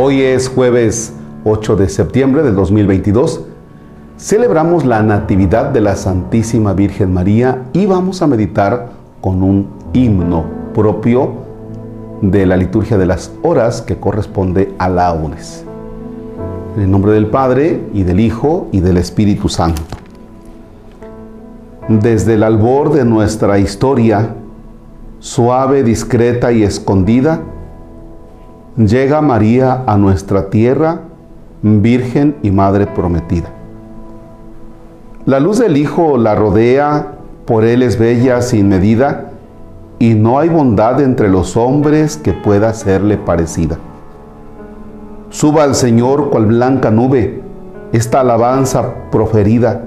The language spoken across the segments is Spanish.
Hoy es jueves 8 de septiembre del 2022. Celebramos la Natividad de la Santísima Virgen María y vamos a meditar con un himno propio de la liturgia de las horas que corresponde a laudes. En el nombre del Padre y del Hijo y del Espíritu Santo. Desde el albor de nuestra historia, suave, discreta y escondida, llega María a nuestra tierra, Virgen y Madre prometida. La luz del Hijo la rodea, por Él es bella sin medida, y no hay bondad entre los hombres que pueda serle parecida. Suba al Señor cual blanca nube esta alabanza proferida,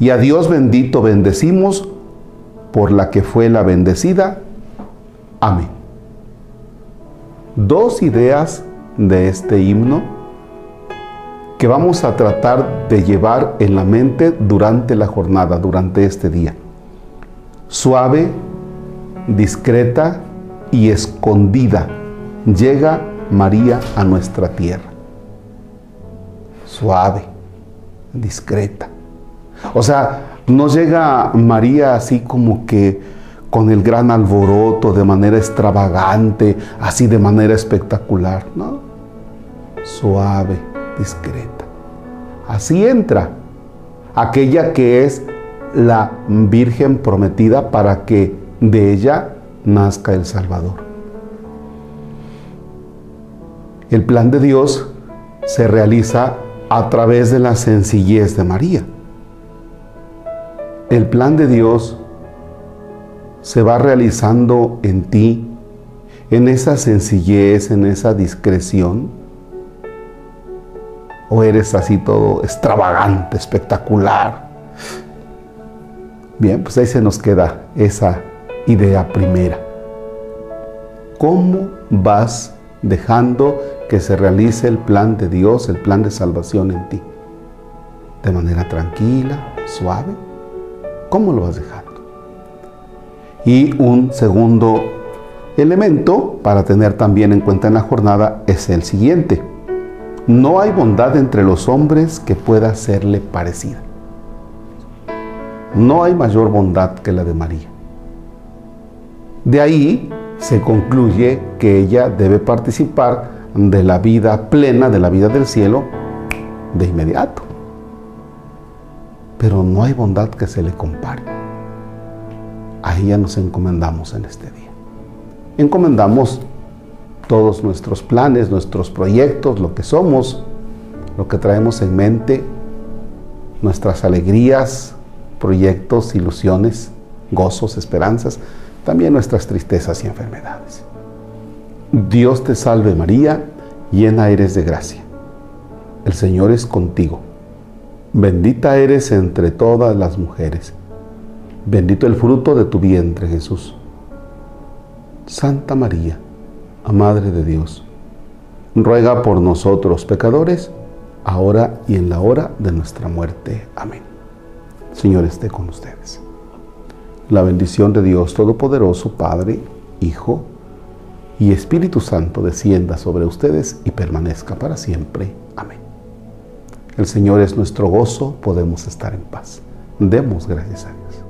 y a Dios bendito bendecimos por la que fue la bendecida. Amén. Dos ideas de este himno que vamos a tratar de llevar en la mente durante la jornada, durante este día. Suave, discreta y escondida llega María a nuestra tierra. Suave, discreta. O sea, no llega María así como que con el gran alboroto, de manera extravagante, así de manera espectacular, ¿no? Suave, discreta. Así entra aquella que es la Virgen prometida para que de ella nazca el Salvador. El plan de Dios se realiza a través de la sencillez de María. El plan de Dios se va realizando en ti, en esa sencillez, en esa discreción? ¿O eres así todo extravagante, espectacular? Bien, pues ahí se nos queda esa idea primera. ¿Cómo vas dejando que se realice el plan de Dios, el plan de salvación en ti? ¿De manera tranquila, suave? ¿Cómo lo vas dejando? Y un segundo elemento para tener también en cuenta en la jornada es el siguiente. No hay bondad entre los hombres que pueda serle parecida. No hay mayor bondad que la de María. De ahí se concluye que ella debe participar de la vida plena, de la vida del cielo, de inmediato. Pero no hay bondad que se le compare a ella nos encomendamos en este día. Encomendamos todos nuestros planes, nuestros proyectos, lo que somos, lo que traemos en mente, nuestras alegrías, proyectos, ilusiones, gozos, esperanzas, también nuestras tristezas y enfermedades. Dios te salve María, llena eres de gracia. El Señor es contigo. Bendita eres entre todas las mujeres Bendito el fruto de tu vientre, Jesús. Santa María, Madre de Dios, ruega por nosotros pecadores, ahora y en la hora de nuestra muerte. Amén. Señor esté con ustedes. La bendición de Dios Todopoderoso, Padre, Hijo y Espíritu Santo descienda sobre ustedes y permanezca para siempre. Amén. El Señor es nuestro gozo, podemos estar en paz. Demos gracias a Dios.